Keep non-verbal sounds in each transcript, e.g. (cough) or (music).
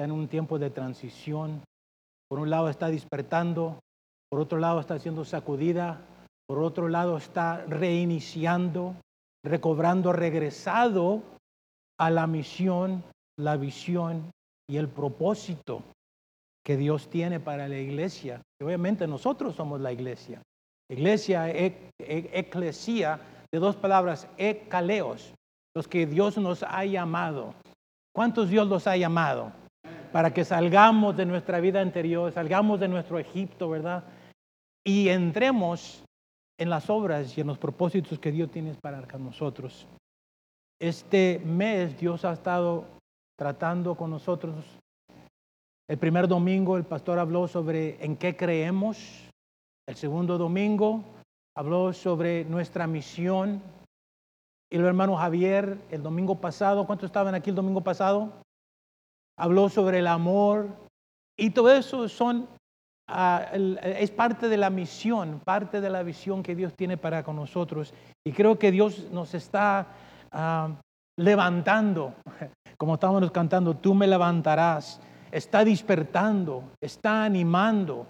está en un tiempo de transición. Por un lado está despertando, por otro lado está siendo sacudida, por otro lado está reiniciando, recobrando, regresado a la misión, la visión y el propósito que Dios tiene para la iglesia. obviamente nosotros somos la iglesia. Iglesia, e, e, de dos palabras, ecaleos, los que Dios nos ha llamado. ¿Cuántos Dios los ha llamado? Para que salgamos de nuestra vida anterior, salgamos de nuestro Egipto, ¿verdad? Y entremos en las obras y en los propósitos que Dios tiene para nosotros. Este mes Dios ha estado tratando con nosotros. El primer domingo el pastor habló sobre en qué creemos. El segundo domingo habló sobre nuestra misión. Y el hermano Javier el domingo pasado, ¿cuántos estaban aquí el domingo pasado? Habló sobre el amor. Y todo eso son, ah, es parte de la misión, parte de la visión que Dios tiene para con nosotros. Y creo que Dios nos está Ah, levantando, (laughs) como estábamos cantando, tú me levantarás, está despertando, está animando,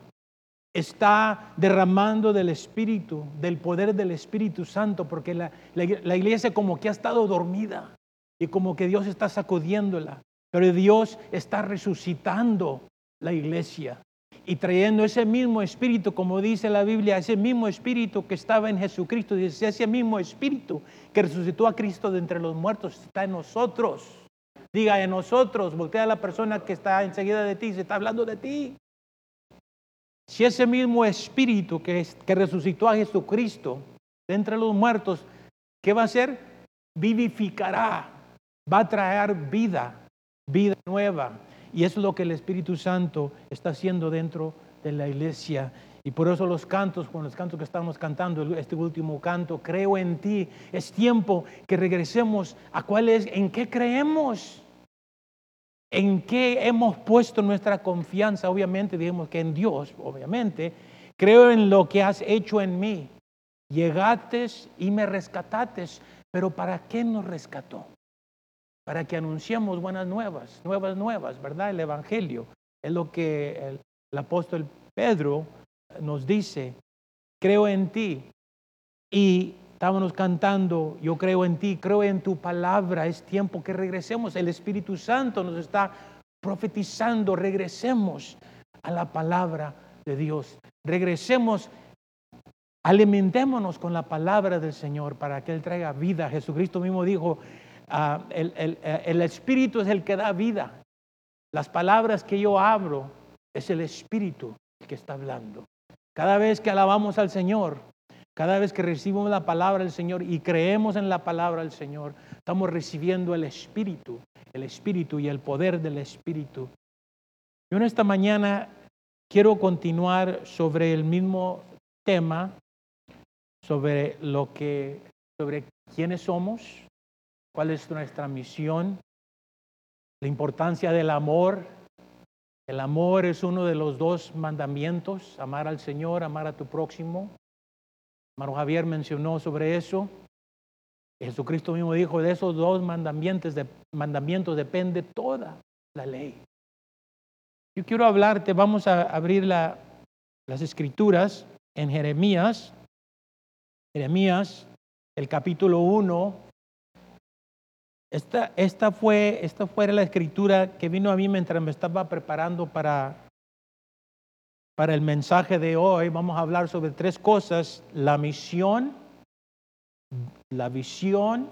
está derramando del Espíritu, del poder del Espíritu Santo, porque la, la, iglesia como que ha estado dormida y como que Dios está sacudiéndola, pero Dios está resucitando la iglesia y trayendo ese mismo espíritu, como dice la Biblia, ese mismo espíritu que estaba en Jesucristo, dice, ese mismo espíritu que resucitó a Cristo de entre los muertos está en nosotros. Diga en nosotros, voltea a la persona que está enseguida de ti, se está hablando de ti. Si ese mismo espíritu que, que resucitó a Jesucristo de entre los muertos, ¿qué va a hacer? Vivificará, va a traer vida, vida nueva. Y eso es lo que el Espíritu Santo está haciendo dentro de la iglesia. Y por eso los cantos, con los cantos que estamos cantando, este último canto, creo en ti, es tiempo que regresemos a cuál es, en qué creemos, en qué hemos puesto nuestra confianza, obviamente, digamos que en Dios, obviamente, creo en lo que has hecho en mí. Llegates y me rescatates, pero ¿para qué nos rescató? Para que anunciemos buenas nuevas, nuevas nuevas, ¿verdad? El Evangelio es lo que el, apóstol Pedro nos dice, creo en ti. Y estábamos cantando, yo creo en ti, creo en tu palabra, es tiempo que regresemos. El Espíritu Santo nos está profetizando, regresemos a la palabra de Dios. Regresemos, alimentémonos con la palabra del Señor para que Él traiga vida. Jesucristo mismo dijo, Ah, eh, el, Espíritu es el que da vida. Las palabras que yo abro es el Espíritu el que está hablando. Cada vez que alabamos al Señor, cada vez que recibimos la palabra del Señor y creemos en la palabra del Señor, estamos recibiendo el Espíritu, el Espíritu y el poder del Espíritu. Yo en esta mañana quiero continuar sobre el mismo tema, sobre lo que, sobre quiénes somos, cuál es nuestra misión, la importancia del amor. El amor es uno de los dos mandamientos, amar al Señor, amar a tu próximo. Maro Javier mencionó sobre eso. Jesucristo mismo dijo, de esos dos mandamientos, de, mandamientos depende toda la ley. Yo quiero hablarte, vamos a abrir las escrituras en Jeremías, Jeremías, el capítulo 1, esta, esta, fue, esta fue la escritura que vino a mí mientras me estaba preparando para, para el mensaje de hoy. Vamos a hablar sobre tres cosas. La misión, la visión,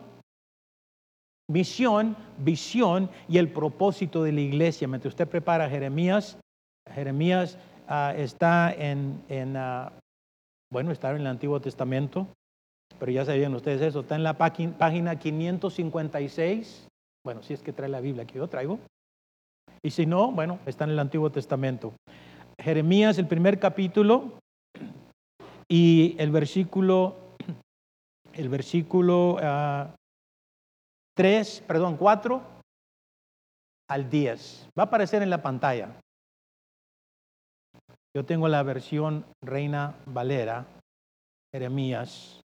misión, visión y el propósito de la iglesia. Mientras usted prepara Jeremías, Jeremías ah, está en, en ah, bueno, está en el Antiguo Testamento pero ya sabían ustedes eso, está en la página 556, bueno, si es que trae la Biblia que yo traigo, y si no, bueno, está en el Antiguo Testamento. Jeremías, el primer capítulo, y el versículo, el versículo 3, ah, perdón, 4 al 10. Va a aparecer en la pantalla. Yo tengo la versión Reina Valera, Jeremías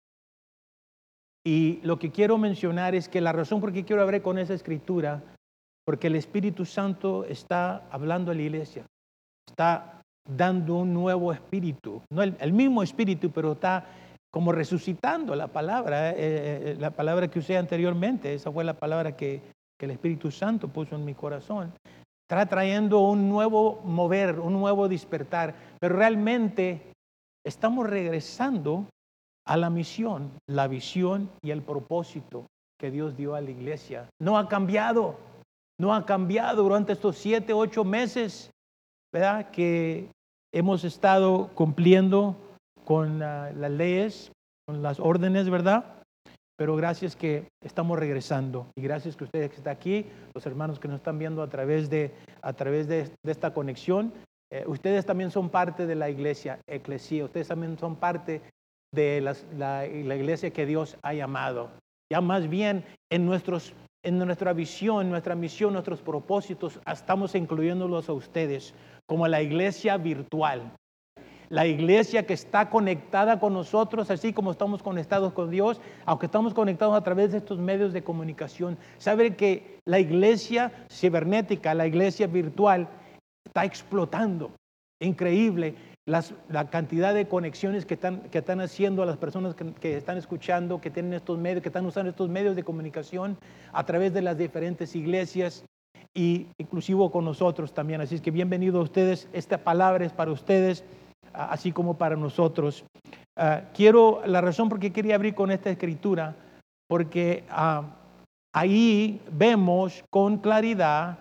y lo que quiero mencionar es que la razón por qué quiero hablar con esa escritura, porque el Espíritu Santo está hablando a la iglesia, está dando un nuevo espíritu, no el, mismo espíritu, pero está como resucitando la palabra, eh, eh, la palabra que usé anteriormente, esa fue la palabra que el Espíritu Santo puso en mi corazón. Está trayendo un nuevo mover, un nuevo despertar, pero realmente estamos regresando a la misión, la visión y el propósito que Dios dio a la iglesia. No ha cambiado, no ha cambiado durante estos siete, ocho meses, ¿verdad? Que hemos estado cumpliendo con las leyes, con las órdenes, ¿verdad? Pero gracias que estamos regresando y gracias que ustedes están aquí, los hermanos que nos están viendo a través de, a través de, esta conexión, eh, ustedes también son parte de la iglesia, eclesía, ustedes también son parte de la, iglesia que Dios ha llamado. Ya más bien en, nuestros, en nuestra visión, nuestra misión, nuestros propósitos, estamos incluyéndolos a ustedes como la iglesia virtual. La iglesia que está conectada con nosotros, así como estamos conectados con Dios, aunque estamos conectados a través de estos medios de comunicación. Saben que la iglesia cibernética, la iglesia virtual, está explotando. Increíble la cantidad de conexiones que están, que están haciendo a las personas que, están escuchando, que tienen estos medios, que están usando estos medios de comunicación a través de las diferentes iglesias y inclusive con nosotros también. Así es que bienvenidos a ustedes. Esta palabra es para ustedes, así como para nosotros. Ah, quiero, la razón por qué quería abrir con esta escritura, porque ah, ahí vemos con claridad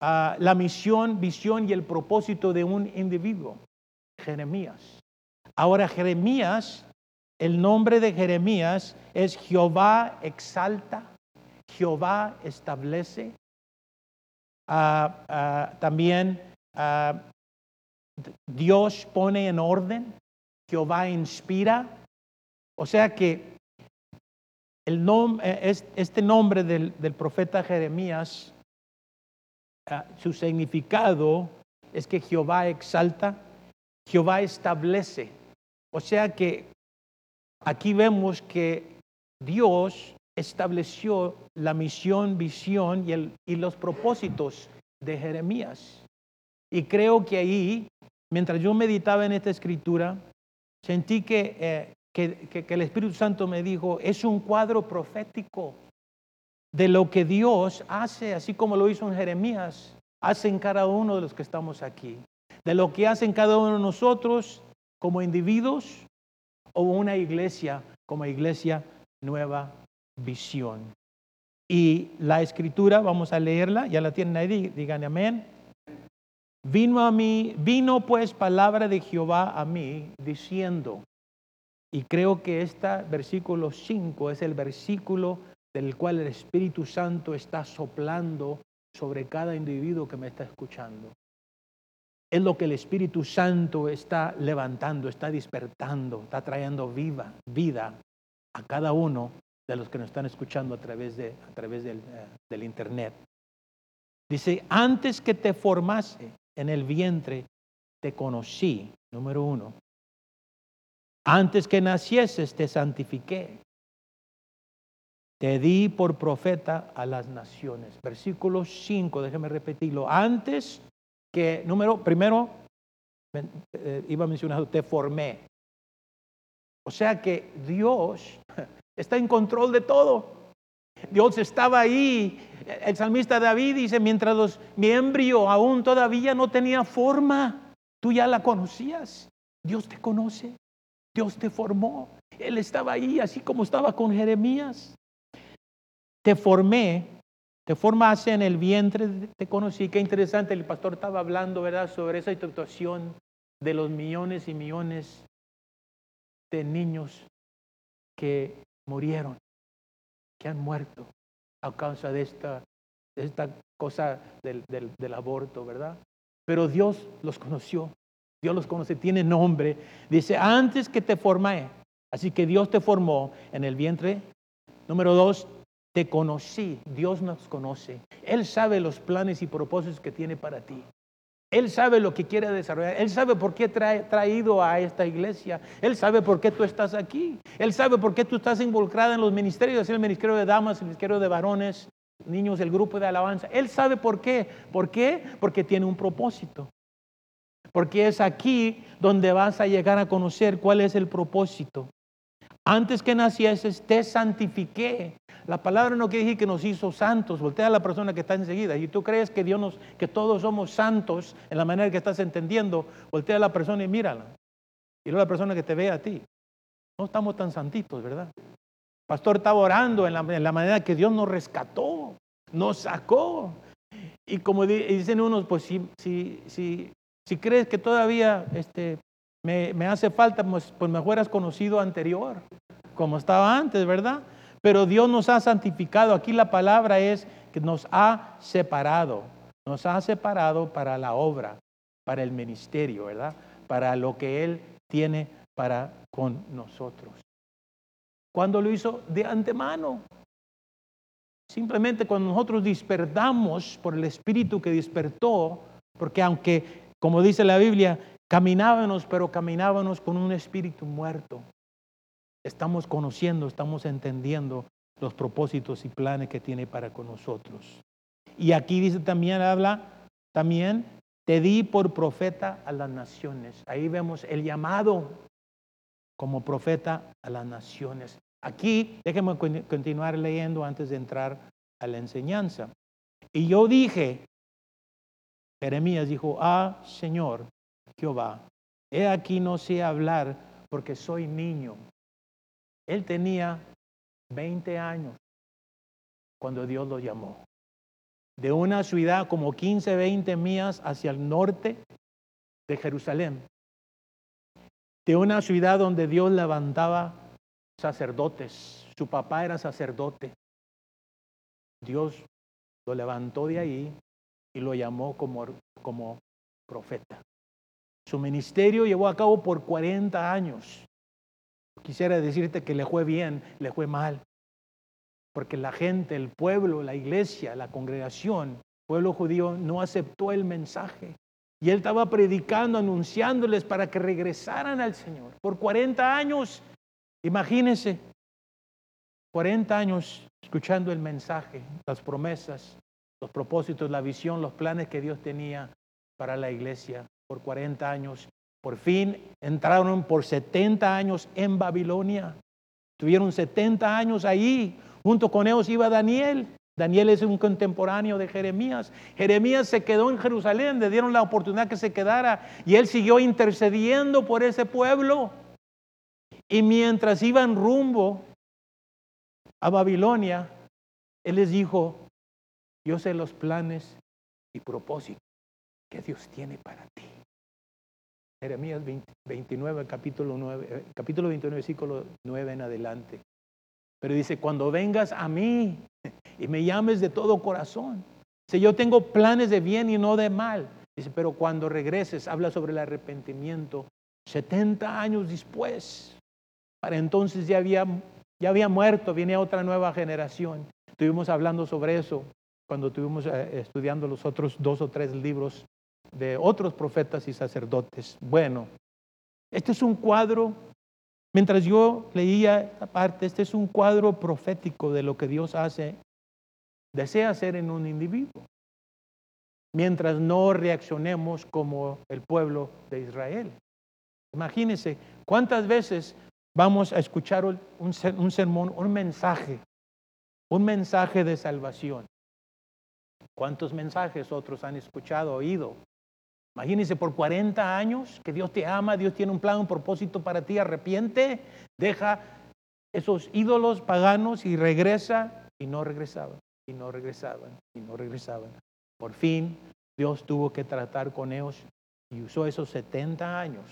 ah, la misión, visión y el propósito de un individuo. Jeremías. Ahora Jeremías, el nombre de Jeremías es Jehová exalta, Jehová establece. Ah, ah, también ah, Dios pone en orden, Jehová inspira. O sea que el nombre, este nombre del profeta Jeremías, su significado es que Jehová exalta, Jehová establece. O sea que aquí vemos que Dios estableció la misión, visión y, los propósitos de Jeremías. Y creo que ahí, mientras yo meditaba en esta escritura, sentí que, eh, que, el Espíritu Santo me dijo, es un cuadro profético de lo que Dios hace, así como lo hizo en Jeremías, hace en cada uno de los que estamos aquí de lo que hacen cada uno de nosotros como individuos o una iglesia como iglesia nueva visión. Y la escritura, vamos a leerla, ya la tienen ahí, digan amén. Vino a mí, vino pues palabra de Jehová a mí diciendo, y creo que este versículo 5 es el versículo del cual el Espíritu Santo está soplando sobre cada individuo que me está escuchando es lo que el Espíritu Santo está levantando, está despertando, está trayendo vida a cada uno de los que nos están escuchando a través, de, a través del, eh, del Internet. Dice, antes que te formase en el vientre, te conocí, número uno. Antes que nacieses, te santifiqué. Te di por profeta a las naciones. Versículo 5, déjeme repetirlo. Antes que, número, primero, eh, iba a mencionar, te formé. O sea que Dios (laughs) está en control de todo. Dios estaba ahí. El salmista David dice, mientras los, mi embrión aún todavía no tenía forma, tú ya la conocías. Dios te conoce. Dios te formó. Él estaba ahí, así como estaba con Jeremías. Te formé te formaste en el vientre, te conocí. Qué interesante, el pastor estaba hablando, ¿verdad?, sobre esa situación de los millones y millones de niños que murieron, que han muerto a causa de esta, esta cosa del, del aborto, ¿verdad? Pero Dios los conoció, Dios los conoce, tiene nombre. Dice, antes que te formé, así que Dios te formó en el vientre. Número dos, te conocí, Dios nos conoce. Él sabe los planes y propósitos que tiene para ti. Él sabe lo que quiere desarrollar. Él sabe por qué trae traído a esta iglesia. Él sabe por qué tú estás aquí. Él sabe por qué tú estás involucrada en los ministerios, el ministerio de damas, el ministerio de varones, niños del grupo de alabanza. Él sabe por qué. ¿Por qué? Porque tiene un propósito. Porque es aquí donde vas a llegar a conocer cuál es el propósito. Antes que nacieses, te santifiqué. La palabra no quiere decir que nos hizo santos. Voltea a la persona que está enseguida. Y tú crees que Dios nos, que todos somos santos en la manera que estás entendiendo. Voltea a la persona y mírala. Y luego la persona que te ve a ti. No estamos tan santitos, ¿verdad? pastor estaba orando en la, manera que Dios nos rescató, nos sacó. Y como dicen unos, pues si, si, si, si crees que todavía este, me, me hace falta, pues, pues mejor has conocido anterior, como estaba antes, ¿verdad? Pero Dios nos ha santificado. Aquí la palabra es que nos ha separado. Nos ha separado para la obra, para el ministerio, ¿verdad? Para lo que Él tiene para con nosotros. Cuando lo hizo de antemano. Simplemente cuando nosotros despertamos por el Espíritu que despertó, porque aunque, como dice la Biblia, caminábamos, pero caminábamos con un espíritu muerto. Estamos conociendo, estamos entendiendo los propósitos y planes que tiene para con nosotros. Y aquí dice también, habla también, te di por profeta a las naciones. Ahí vemos el llamado como profeta a las naciones. Aquí, déjenme continuar leyendo antes de entrar a la enseñanza. Y yo dije, Jeremías dijo, ah, Señor Jehová, he aquí no sé hablar porque soy niño. Él tenía 20 años cuando Dios lo llamó. De una ciudad como 15, 20 millas hacia el norte de Jerusalén de una ciudad donde Dios levantaba sacerdotes. Su papá era sacerdote. Dios lo levantó de ahí y lo llamó como, como profeta. Su ministerio llevó a cabo por 40 años. Quisiera decirte que le fue bien, le fue mal. Porque la gente, el pueblo, la iglesia, la congregación, pueblo judío no aceptó el mensaje. Y él estaba predicando, anunciándoles para que regresaran al Señor. Por 40 años, imagínense, 40 años escuchando el mensaje, las promesas, los propósitos, la visión, los planes que Dios tenía para la iglesia. Por 40 años, por fin entraron por 70 años en Babilonia. Tuvieron 70 años ahí. Junto con ellos iba Daniel. Daniel es un contemporáneo de Jeremías. Jeremías se quedó en Jerusalén, le dieron la oportunidad que se quedara y él siguió intercediendo por ese pueblo. Y mientras iban rumbo a Babilonia, él les dijo, yo sé los planes y propósitos que Dios tiene para ti. Jeremías 29, capítulo, 9, eh, capítulo 29, versículo 9 en adelante. Pero dice, cuando vengas a mí y me llames de todo corazón. Si yo tengo planes de bien y no de mal. Dice, pero cuando regreses, habla sobre el arrepentimiento. 70 años después, para entonces ya había, ya había muerto, viene otra nueva generación. Estuvimos hablando sobre eso cuando estuvimos eh, estudiando los otros dos o tres libros de otros profetas y sacerdotes. Bueno, este es un cuadro Mientras yo leía esta parte, este es un cuadro profético de lo que Dios hace, desea hacer en un individuo. Mientras no reaccionemos como el pueblo de Israel. Imagínense cuántas veces vamos a escuchar un, un sermón, un mensaje, un mensaje de salvación. ¿Cuántos mensajes otros han escuchado, oído? Imagínense por 40 años que Dios te ama, Dios tiene un plan, un propósito para ti, arrepiente, deja esos ídolos paganos y regresa y no regresaban, y no regresaban, y no regresaban. Por fin Dios tuvo que tratar con ellos y usó esos 70 años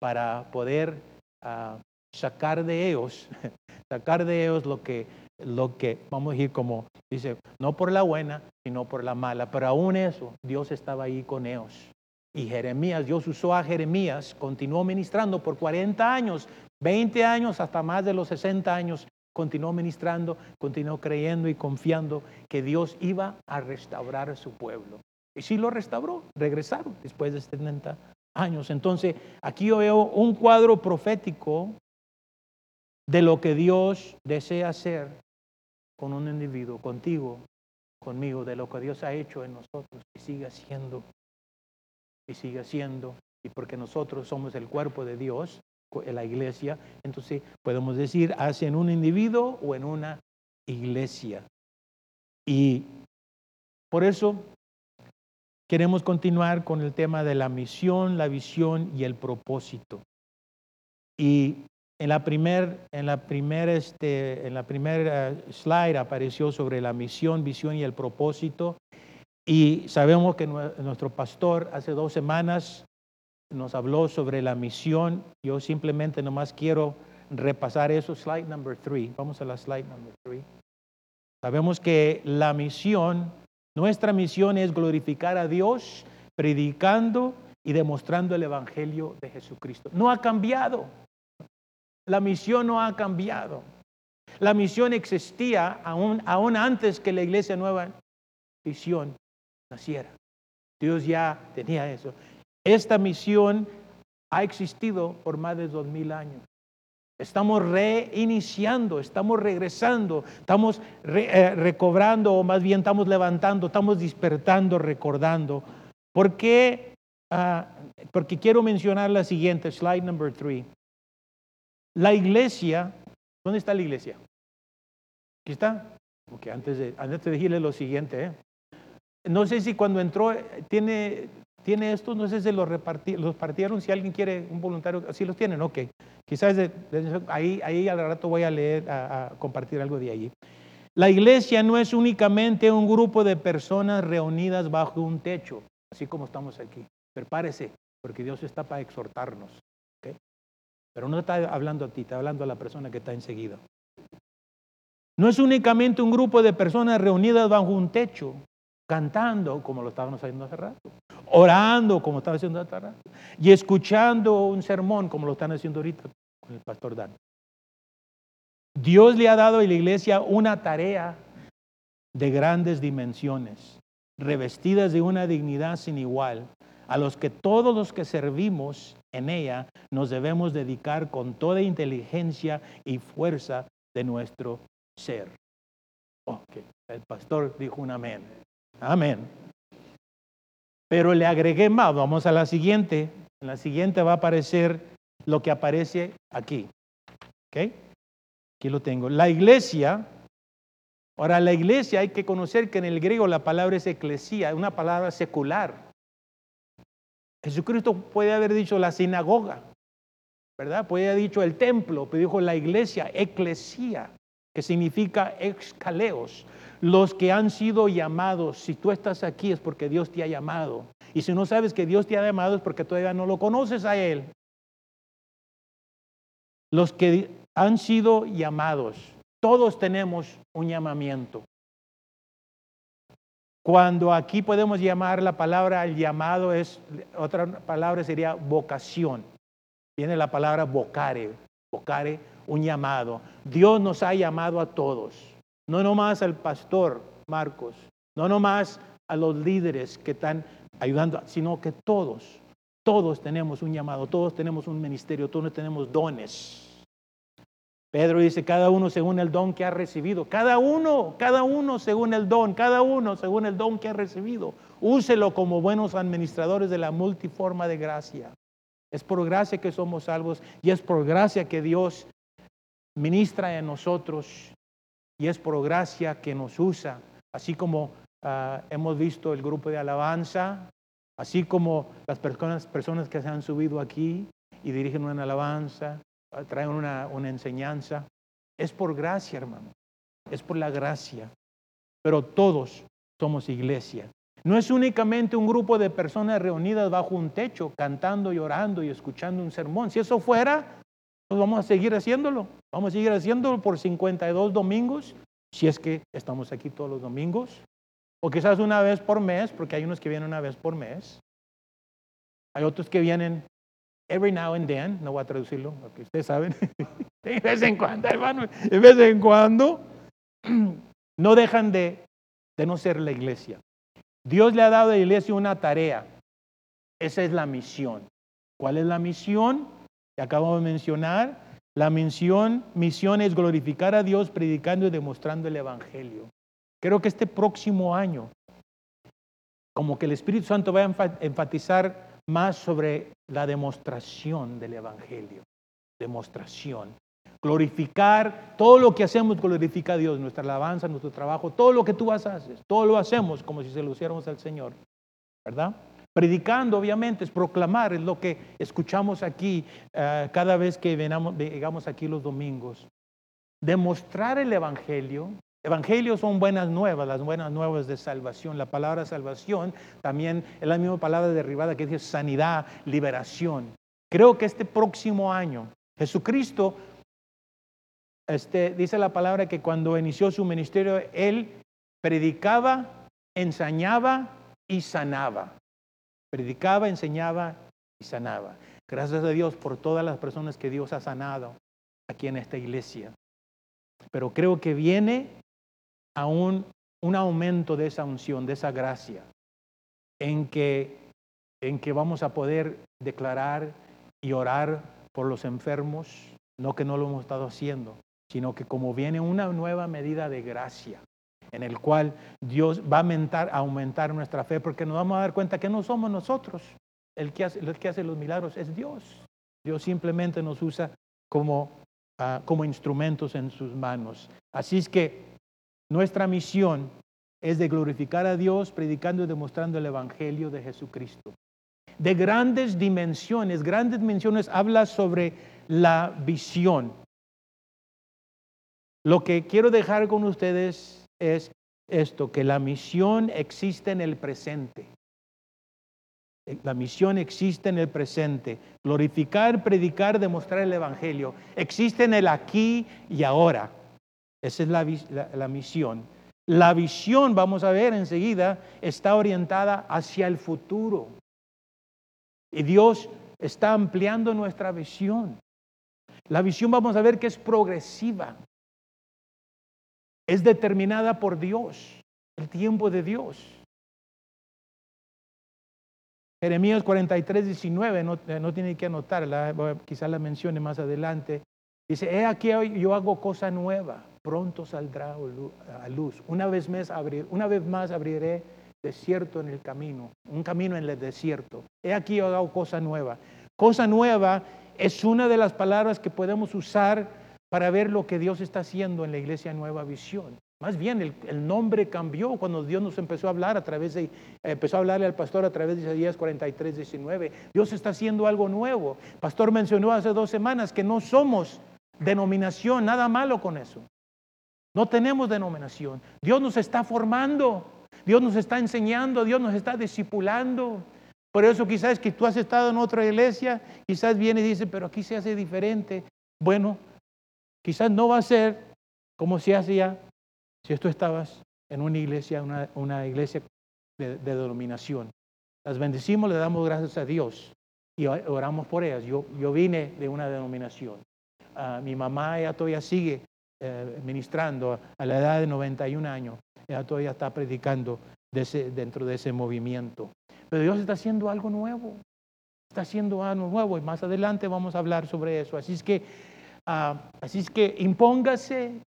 para poder ah, sacar de ellos, (laughs) sacar de ellos lo que, lo que, vamos a decir como dice, no por la buena, sino por la mala. Pero aún eso, Dios estaba ahí con ellos. Y Jeremías, Dios usó a Jeremías, continuó ministrando por 40 años, 20 años, hasta más de los 60 años, continuó ministrando, continuó creyendo y confiando que Dios iba a restaurar a su pueblo. Y sí lo restauró, regresaron después de 70 años. Entonces, aquí yo veo un cuadro profético de lo que Dios desea hacer con un individuo, contigo, conmigo, de lo que Dios ha hecho en nosotros y sigue haciendo, y sigue haciendo, y porque nosotros somos el cuerpo de Dios, la iglesia, entonces podemos decir, hace en un individuo o en una iglesia. Y por eso queremos continuar con el tema de la misión, la visión y el propósito. Y en la primer, en la primer, este, en la primera slide apareció sobre la misión, visión y el propósito. Y sabemos que nuestro pastor hace dos semanas nos habló sobre la misión. Yo simplemente nomás quiero repasar eso. Slide number three. Vamos a la slide number three. Sabemos que la misión, nuestra misión es glorificar a Dios predicando y demostrando el Evangelio de Jesucristo. No ha cambiado. La misión no ha cambiado. La misión existía aún, aún antes que la iglesia nueva visión naciera. Dios ya tenía eso. Esta misión ha existido por más de dos mil años. Estamos reiniciando, estamos regresando, estamos eh, recobrando, o más bien estamos levantando, estamos despertando, recordando. ¿Por qué? Ah, porque quiero mencionar la siguiente, slide number three. La iglesia, ¿dónde está la iglesia? Aquí está. Ok, antes de, antes de decirle lo siguiente, ¿eh? no sé si cuando entró, tiene, tiene estos, no sé si los, los partieron, si alguien quiere un voluntario, si los tienen, ok. Quizás ahí, ahí al rato voy a leer, a, compartir algo de allí. La iglesia no es únicamente un grupo de personas reunidas bajo un techo, así como estamos aquí. Prepárese, porque Dios está para exhortarnos. Pero no está hablando a ti, está hablando a la persona que está enseguida. No es únicamente un grupo de personas reunidas bajo un techo, cantando como lo estábamos haciendo hace rato, orando como estaba haciendo hace rato, y escuchando un sermón como lo están haciendo ahorita con el pastor Dan. Dios le ha dado a la iglesia una tarea de grandes dimensiones, revestidas de una dignidad sin igual, a los que todos los que servimos en ella nos debemos dedicar con toda inteligencia y fuerza de nuestro ser. El pastor dijo un amén. Amén. Pero le agregué más. Vamos a la siguiente. En la siguiente va a aparecer lo que aparece aquí. ¿Ok? Aquí lo tengo. La iglesia. Ahora, la iglesia hay que conocer que en el griego la palabra es eclesía, una palabra secular. Jesucristo puede haber dicho la sinagoga, ¿verdad? Puede haber dicho el templo, pero dijo la iglesia, eclesía, que significa excaleos. Los que han sido llamados, si tú estás aquí es porque Dios te ha llamado. Y si no sabes que Dios te ha llamado es porque todavía no lo conoces a Él. Los que han sido llamados, todos tenemos un llamamiento. Cuando aquí podemos llamar la palabra el llamado es, otra palabra sería vocación. Viene la palabra vocare, vocare, un llamado. Dios nos ha llamado a todos, no nomás al pastor Marcos, no nomás a los líderes que están ayudando, sino que todos, todos tenemos un llamado, todos tenemos un ministerio, todos tenemos dones. Pedro dice, cada uno según el don que ha recibido. Cada uno, cada uno según el don, cada uno según el don que ha recibido. Úselo como buenos administradores de la multiforma de gracia. Es por gracia que somos salvos y es por gracia que Dios ministra en nosotros y es por gracia que nos usa. Así como ah, hemos visto el grupo de alabanza, así como las personas, personas que se han subido aquí y dirigen una alabanza, traen una, enseñanza. Es por gracia, hermano. Es por la gracia. Pero todos somos iglesia. No es únicamente un grupo de personas reunidas bajo un techo, cantando y orando y escuchando un sermón. Si eso fuera, pues vamos a seguir haciéndolo. Vamos a seguir haciéndolo por 52 domingos, si es que estamos aquí todos los domingos. O quizás una vez por mes, porque hay unos que vienen una vez por mes. Hay otros que vienen every now and then, no voy a traducirlo, porque ustedes saben, (laughs) de vez en cuando, hermano, de vez en cuando, (clears throat) no dejan de, de no ser la iglesia. Dios le ha dado a la iglesia una tarea. Esa es la misión. ¿Cuál es la misión? Que acabamos de mencionar. La misión, misión es glorificar a Dios predicando y demostrando el Evangelio. Creo que este próximo año, como que el Espíritu Santo va a enfatizar más sobre la demostración del Evangelio. Demostración. Glorificar, todo lo que hacemos glorifica a Dios, nuestra alabanza, nuestro trabajo, todo lo que tú haces, todo lo hacemos como si se lo hiciéramos al Señor, ¿verdad? Predicando, obviamente, es proclamar, es lo que escuchamos aquí eh, cada vez que venamos, llegamos aquí los domingos. Demostrar el Evangelio. Evangelio son buenas nuevas, las buenas nuevas de salvación. La palabra salvación también es la misma palabra derivada que dice sanidad, liberación. Creo que este próximo año, Jesucristo, este, dice la palabra que cuando inició su ministerio, Él predicaba, enseñaba y sanaba. Predicaba, enseñaba y sanaba. Gracias a Dios por todas las personas que Dios ha sanado aquí en esta iglesia. Pero creo que viene a un, aumento de esa unción, de esa gracia, en que, en que vamos a poder declarar y orar por los enfermos, no que no lo hemos estado haciendo, sino que como viene una nueva medida de gracia, en el cual Dios va a aumentar, nuestra fe, porque nos vamos a dar cuenta que no somos nosotros el que hace, el que hace los milagros, es Dios. Dios simplemente nos usa como, ah, como instrumentos en sus manos. Así es que nuestra misión es de glorificar a Dios predicando y demostrando el Evangelio de Jesucristo. De grandes dimensiones, grandes dimensiones habla sobre la visión. Lo que quiero dejar con ustedes es esto, que la misión existe en el presente. La misión existe en el presente. Glorificar, predicar, demostrar el Evangelio. Existe en el aquí y ahora. Esa es la, la, misión. La visión, vamos a ver enseguida, está orientada hacia el futuro. Y Dios está ampliando nuestra visión. La visión vamos a ver que es progresiva es determinada por Dios, el tiempo de Dios. Jeremías 43, 19, no, no tiene que anotarla, quizás la mencione más adelante. Dice, he aquí yo hago cosa nueva, pronto saldrá a luz. Una vez más, abriré desierto en el camino, un camino en el desierto. He aquí yo hago cosa nueva. Cosa nueva es una de las palabras que podemos usar para ver lo que Dios está haciendo en la iglesia Nueva Visión. Más bien, el, nombre cambió cuando Dios nos empezó a hablar a través de, empezó a hablarle al pastor a través de Isaías 43, 19. Dios está haciendo algo nuevo. El pastor mencionó hace dos semanas que no somos denominación, nada malo con eso. No tenemos denominación. Dios nos está formando, Dios nos está enseñando, Dios nos está discipulando. Por eso quizás que tú has estado en otra iglesia, quizás viene y dice, pero aquí se hace diferente. Bueno, Quizás no va a ser como se hacía si tú estabas en una iglesia, una, iglesia de, denominación. Las bendecimos, le damos gracias a Dios y oramos por ellas. Yo, vine de una denominación. Ah, mi mamá ella todavía sigue eh, ministrando a la edad de 91 años. Ella todavía está predicando dentro de ese movimiento. Pero Dios está haciendo algo nuevo. Está haciendo algo nuevo y más adelante vamos a hablar sobre eso. Así es que Ah, así es que impóngase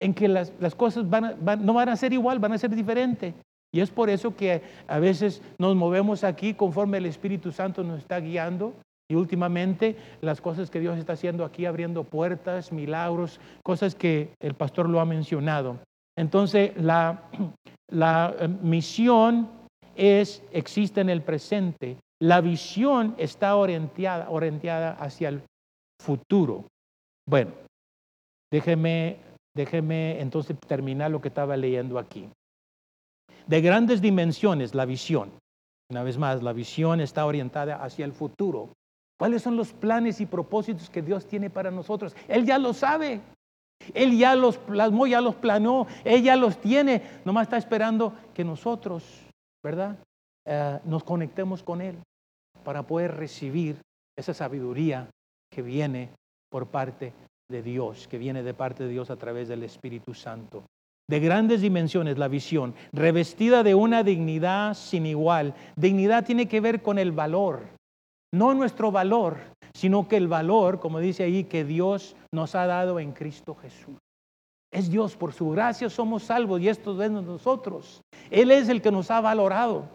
en que las, cosas no van a ser igual, van a ser diferentes. Y es por eso que a veces nos movemos aquí conforme el Espíritu Santo nos está guiando. Y últimamente las cosas que Dios está haciendo aquí, abriendo puertas, milagros, cosas que el pastor lo ha mencionado. Entonces, la, (clears throat) la eh, misión es, existe en el presente. La visión está orientada, orientada hacia el futuro. Bueno, déjeme, déjeme entonces terminar lo que estaba leyendo aquí. De grandes dimensiones, la visión. Una vez más, la visión está orientada hacia el futuro. ¿Cuáles son los planes y propósitos que Dios tiene para nosotros? Él ya lo sabe. Él ya los plasmó, ya los planeó, Él ya los tiene. Nomás está esperando que nosotros, ¿verdad? Eh, nos conectemos con Él para poder recibir esa sabiduría que viene por parte de Dios, que viene de parte de Dios a través del Espíritu Santo. De grandes dimensiones la visión, revestida de una dignidad sin igual. Dignidad tiene que ver con el valor, no nuestro valor, sino que el valor, como dice ahí, que Dios nos ha dado en Cristo Jesús. Es Dios, por su gracia somos salvos y esto es de nosotros. Él es el que nos ha valorado,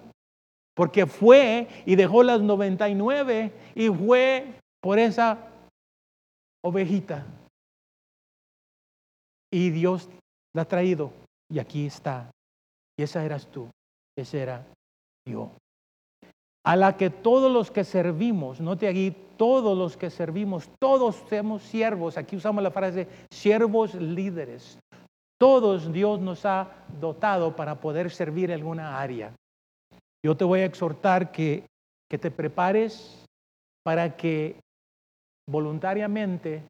porque fue y dejó las 99 y fue por esa ovejita. Y Dios la ha traído y aquí está. Y esa eras tú, ese era yo. A la que todos los que servimos, note aquí, todos los que servimos, todos somos siervos. Aquí usamos la frase siervos líderes. Todos Dios nos ha dotado para poder servir en alguna área. Yo te voy a exhortar que, que te prepares para que voluntariamente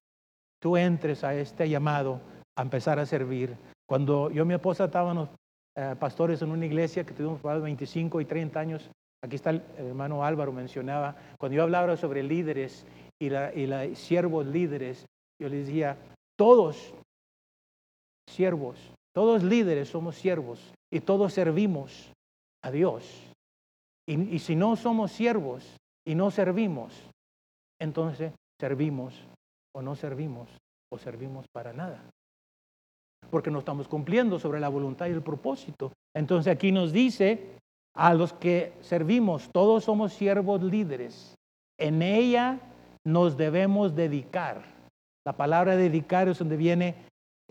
tú entres a este llamado a empezar a servir. Cuando yo y mi esposa estábamos eh, pastores en una iglesia que tuvimos 25 y 30 años, aquí está el, hermano Álvaro mencionaba, cuando yo hablaba sobre líderes y, la, y la, siervos líderes, yo les decía, todos siervos, todos líderes somos siervos y todos servimos a Dios. Y, y si no somos siervos y no servimos, entonces servimos o no servimos o servimos para nada. Porque no estamos cumpliendo sobre la voluntad y el propósito. Entonces aquí nos dice, a los que servimos, todos somos siervos líderes. En ella nos debemos dedicar. La palabra dedicar es donde viene,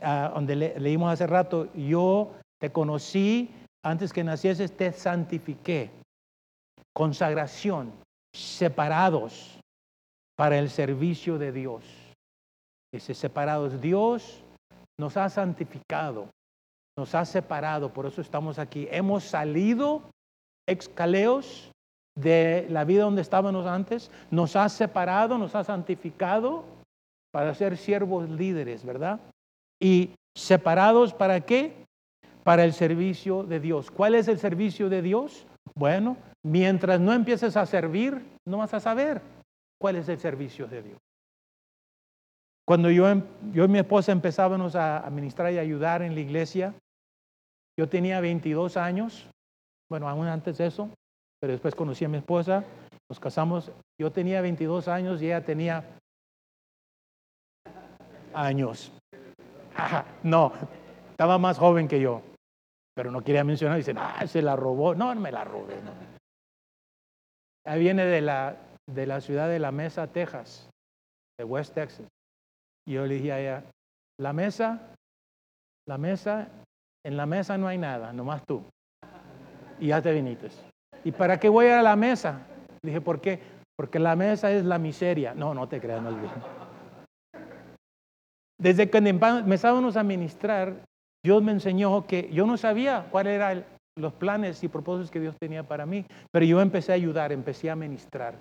uh, donde le, leímos hace rato, yo te conocí antes que nacieses, te santifiqué. Consagración, separados para el servicio de Dios. Dice, separados, Dios nos ha santificado, nos ha separado, por eso estamos aquí. Hemos salido excaleos de la vida donde estábamos antes, nos ha separado, nos ha santificado para ser siervos líderes, ¿verdad? Y separados para qué? Para el servicio de Dios. ¿Cuál es el servicio de Dios? Bueno, mientras no empieces a servir, no vas a saber cuál es el servicio de Dios. Cuando yo, em, yo y mi esposa empezábamos a administrar y ayudar en la iglesia, yo tenía 22 años, bueno, aún antes de eso, pero después conocí a mi esposa, nos casamos, yo tenía 22 años y ella tenía años. no, estaba más joven que yo, pero no quería mencionar, dicen, ah, se la robó, no, no me la robé. No. Ella viene de la, de la ciudad de La Mesa, Texas, de West Texas. Y yo le dije a ella, la mesa, la mesa, en la mesa no hay nada, nomás tú. Y ya te viniste. ¿Y para qué voy a la mesa? Dije, ¿por qué? Porque la mesa es la miseria. No, no te creas, más bien. Desde que empezábamos a ministrar, Dios me enseñó que yo no sabía cuáles eran los planes y propósitos que Dios tenía para mí, pero yo empecé a ayudar, empecé a ministrar.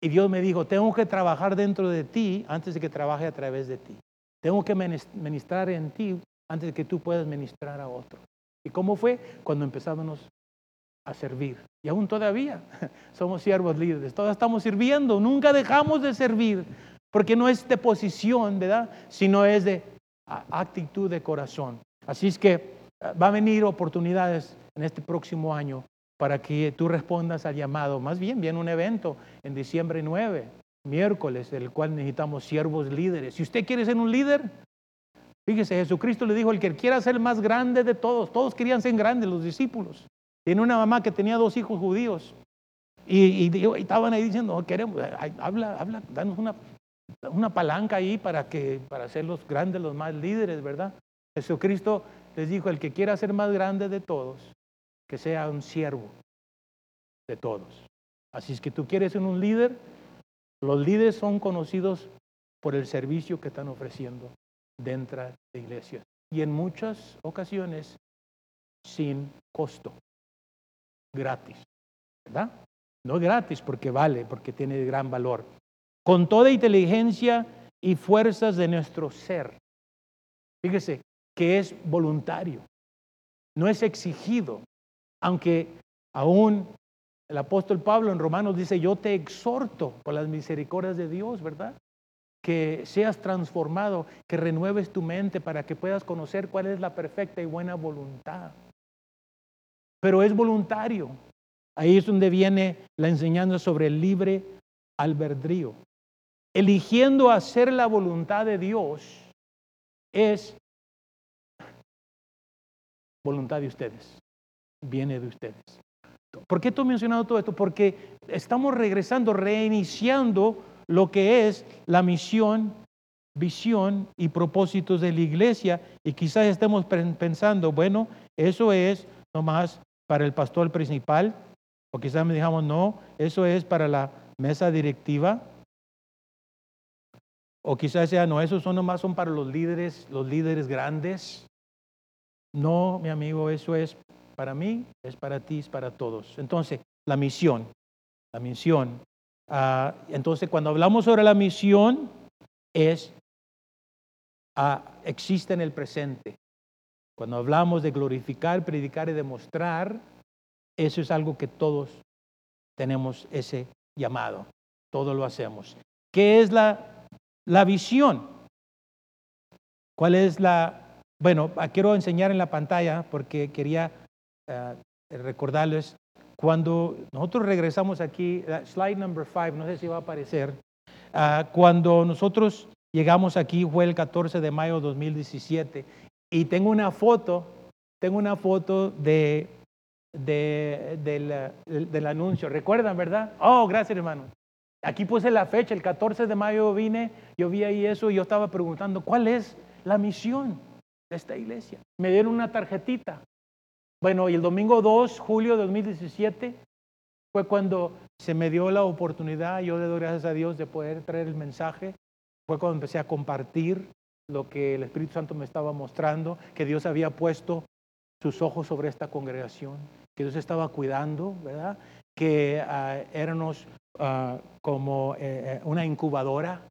Y Dios me dijo, tengo que trabajar dentro de ti antes de que trabaje a través de ti. Tengo que ministrar en ti antes de que tú puedas ministrar a otro. ¿Y cómo fue? Cuando empezamos a servir. Y aún todavía (laughs) somos siervos líderes. Todos estamos sirviendo. Nunca dejamos de servir. Porque no es de posición, ¿verdad? Sino es de actitud de corazón. Así es que ah, va a venir oportunidades en este próximo año para que tú respondas al llamado. Más bien, viene un evento en diciembre 9, miércoles, del cual necesitamos siervos líderes. Si usted quiere ser un líder, fíjese, Jesucristo le dijo, el que quiera ser más grande de todos, todos querían ser grandes, los discípulos. Tiene una mamá que tenía dos hijos judíos y, estaban ahí diciendo, queremos, habla, habla, danos una, una palanca ahí para, que, para ser los grandes, los más líderes, ¿verdad? Jesucristo les dijo, el que quiera ser más grande de todos, que sea un siervo de todos. Así es que tú quieres ser un líder, los líderes son conocidos por el servicio que están ofreciendo dentro de iglesias y en muchas ocasiones sin costo, gratis, ¿verdad? No gratis porque vale, porque tiene gran valor. Con toda inteligencia y fuerzas de nuestro ser. Fíjese que es voluntario, no es exigido, aunque aún el apóstol Pablo en Romanos dice, yo te exhorto por las misericordias de Dios, ¿verdad? Que seas transformado, que renueves tu mente para que puedas conocer cuál es la perfecta y buena voluntad. Pero es voluntario. Ahí es donde viene la enseñanza sobre el libre albedrío. eligiendo hacer la voluntad de Dios es voluntad de ustedes, viene de ustedes. ¿Por qué estoy mencionando todo esto? Porque estamos regresando, reiniciando lo que es la misión, visión y propósitos de la iglesia y quizás estemos pensando, bueno, eso es nomás para el pastor principal, o quizás me digamos, no, eso es para la mesa directiva, o quizás sea, no, esos son nomás son para los líderes, los líderes grandes. No, mi amigo, eso es para mí, es para ti, es para todos. Entonces, la misión, la misión. Ah, entonces, cuando hablamos sobre la misión, es, uh, existe en el presente. Cuando hablamos de glorificar, predicar y demostrar, eso es algo que todos tenemos ese llamado. Todo lo hacemos. ¿Qué es la la visión. ¿Cuál es la... Bueno, ah, quiero enseñar en la pantalla porque quería ah, recordarles, cuando nosotros regresamos aquí, slide number five, no sé si va a aparecer, ah, cuando nosotros llegamos aquí fue el 14 de mayo de 2017 y tengo una foto, tengo una foto de, de, del, del anuncio, ¿recuerdan, verdad? Oh, gracias hermano. Aquí puse la fecha, el 14 de mayo vine, yo vi ahí eso y yo estaba preguntando, ¿cuál es la misión de esta iglesia? Me dieron una tarjetita. Bueno, y el domingo 2, julio de 2017, fue cuando se me dio la oportunidad, yo le doy gracias a Dios de poder traer el mensaje. Fue cuando empecé a compartir lo que el Espíritu Santo me estaba mostrando, que Dios había puesto sus ojos sobre esta congregación, que Dios estaba cuidando, ¿verdad? Que uh, éramos Ah, como eh, eh, una incubadora,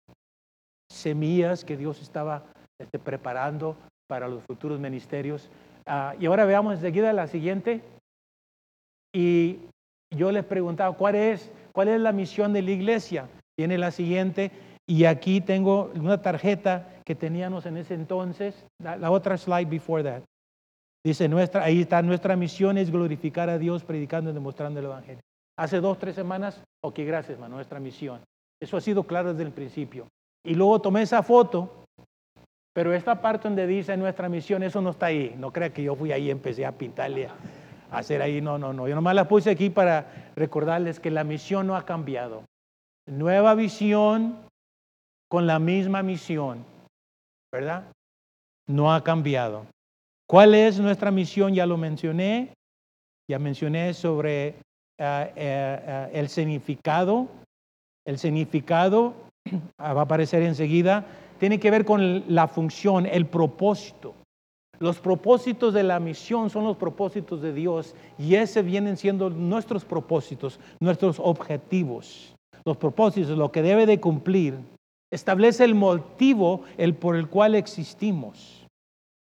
semillas que Dios estaba este, preparando para los futuros ministerios. Ah, y ahora veamos enseguida la siguiente. Y yo les preguntaba, ¿cuál es, ¿cuál es la misión de la iglesia? Viene la siguiente. Y aquí tengo una tarjeta que teníamos en ese entonces, la, otra slide before that. Dice, nuestra, ahí está, nuestra misión es glorificar a Dios predicando y demostrando el Evangelio. Hace dos, tres semanas, ok, gracias, hermano, nuestra misión. Eso ha sido claro desde el principio. Y luego tomé esa foto, pero esta parte donde dice nuestra misión, eso no está ahí. No crea que yo fui ahí y empecé a pintarle, a hacer ahí. No, no, no. Yo nomás la puse aquí para recordarles que la misión no ha cambiado. Nueva visión con la misma misión, ¿verdad? No ha cambiado. ¿Cuál es nuestra misión? Ya lo mencioné. Ya mencioné sobre eh, eh, el significado, el significado (clears throat) va a aparecer enseguida, tiene que ver con la función, el propósito. Los propósitos de la misión son los propósitos de Dios y ese vienen siendo nuestros propósitos, nuestros objetivos. Los propósitos, lo que debe de cumplir, establece el motivo el por el cual existimos.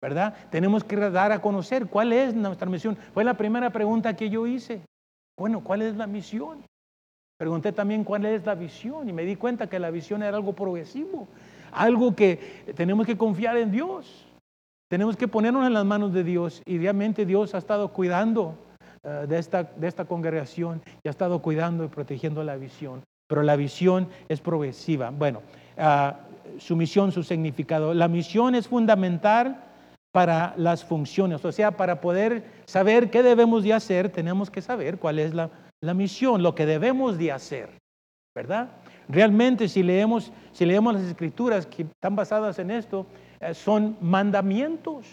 ¿Verdad? Tenemos que dar a conocer cuál es nuestra misión. Fue la primera pregunta que yo hice. Bueno, ¿cuál es la misión? Pregunté también cuál es la visión y me di cuenta que la visión era algo progresivo, algo que tenemos que confiar en Dios. Tenemos que ponernos en las manos de Dios y realmente Dios ha estado cuidando eh, de, esta, de esta congregación y ha estado cuidando y protegiendo la visión. Pero la visión es progresiva. Bueno, ah, su misión, su significado. La misión es fundamental para las funciones. O sea, para poder saber qué debemos de hacer, tenemos que saber cuál es la, misión, lo que debemos de hacer, ¿verdad? Realmente si leemos, si leemos las escrituras que están basadas en esto, eh, son mandamientos,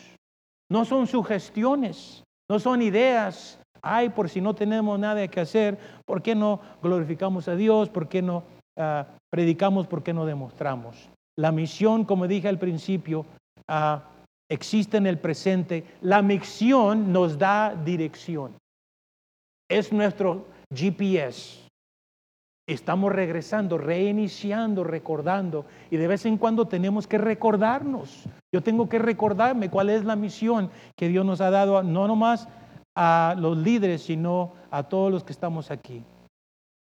no son sugestiones, no son ideas. Ay, por si no tenemos nada que hacer, ¿por qué no glorificamos a Dios? ¿Por qué no ah, predicamos? ¿Por qué no demostramos? La misión, como dije al principio, uh, existe en el presente. La misión nos da dirección. Es nuestro GPS. Estamos regresando, reiniciando, recordando. Y de vez en cuando tenemos que recordarnos. Yo tengo que recordarme cuál es la misión que Dios nos ha dado, no nomás a los líderes, sino a todos los que estamos aquí.